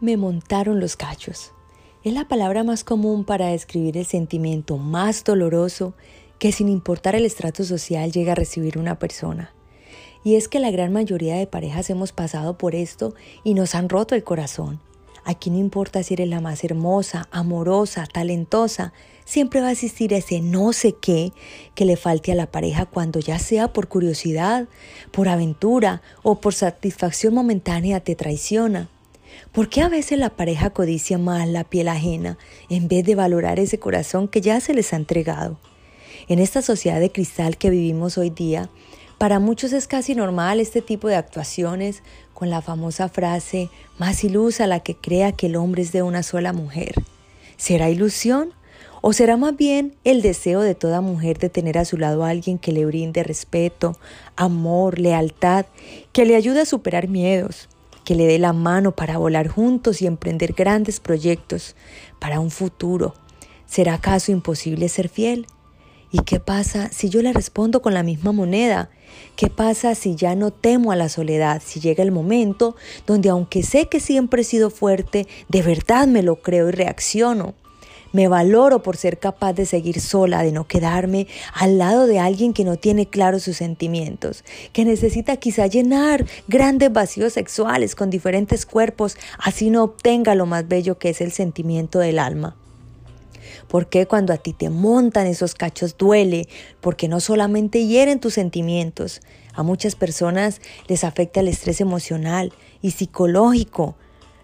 Me montaron los cachos. Es la palabra más común para describir el sentimiento más doloroso que sin importar el estrato social llega a recibir una persona. Y es que la gran mayoría de parejas hemos pasado por esto y nos han roto el corazón. Aquí no importa si eres la más hermosa, amorosa, talentosa, siempre va a existir ese no sé qué que le falte a la pareja cuando ya sea por curiosidad, por aventura o por satisfacción momentánea te traiciona. ¿Por qué a veces la pareja codicia más la piel ajena en vez de valorar ese corazón que ya se les ha entregado? En esta sociedad de cristal que vivimos hoy día, para muchos es casi normal este tipo de actuaciones con la famosa frase más ilusa la que crea que el hombre es de una sola mujer. ¿Será ilusión? ¿O será más bien el deseo de toda mujer de tener a su lado a alguien que le brinde respeto, amor, lealtad, que le ayude a superar miedos, que le dé la mano para volar juntos y emprender grandes proyectos para un futuro? ¿Será acaso imposible ser fiel? ¿Y qué pasa si yo le respondo con la misma moneda? ¿Qué pasa si ya no temo a la soledad? Si llega el momento donde aunque sé que siempre he sido fuerte, de verdad me lo creo y reacciono. Me valoro por ser capaz de seguir sola, de no quedarme al lado de alguien que no tiene claros sus sentimientos, que necesita quizá llenar grandes vacíos sexuales con diferentes cuerpos, así no obtenga lo más bello que es el sentimiento del alma. Porque cuando a ti te montan esos cachos duele? Porque no solamente hieren tus sentimientos, a muchas personas les afecta el estrés emocional y psicológico.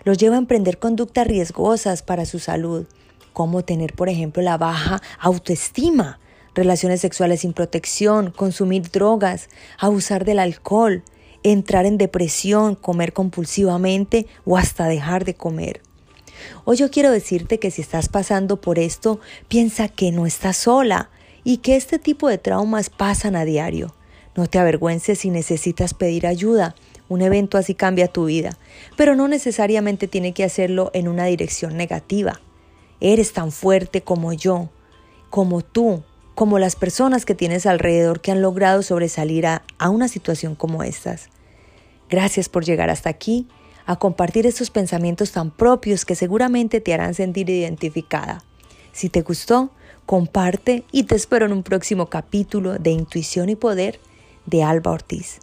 Los lleva a emprender conductas riesgosas para su salud, como tener, por ejemplo, la baja autoestima, relaciones sexuales sin protección, consumir drogas, abusar del alcohol, entrar en depresión, comer compulsivamente o hasta dejar de comer. Hoy yo quiero decirte que si estás pasando por esto, piensa que no estás sola y que este tipo de traumas pasan a diario. No te avergüences si necesitas pedir ayuda. Un evento así cambia tu vida, pero no necesariamente tiene que hacerlo en una dirección negativa. Eres tan fuerte como yo, como tú, como las personas que tienes alrededor que han logrado sobresalir a, una situación como estas. Gracias por llegar hasta aquí a compartir estos pensamientos tan propios que seguramente te harán sentir identificada. Si te gustó, comparte y te espero en un próximo capítulo de Intuición y Poder de Alba Ortiz.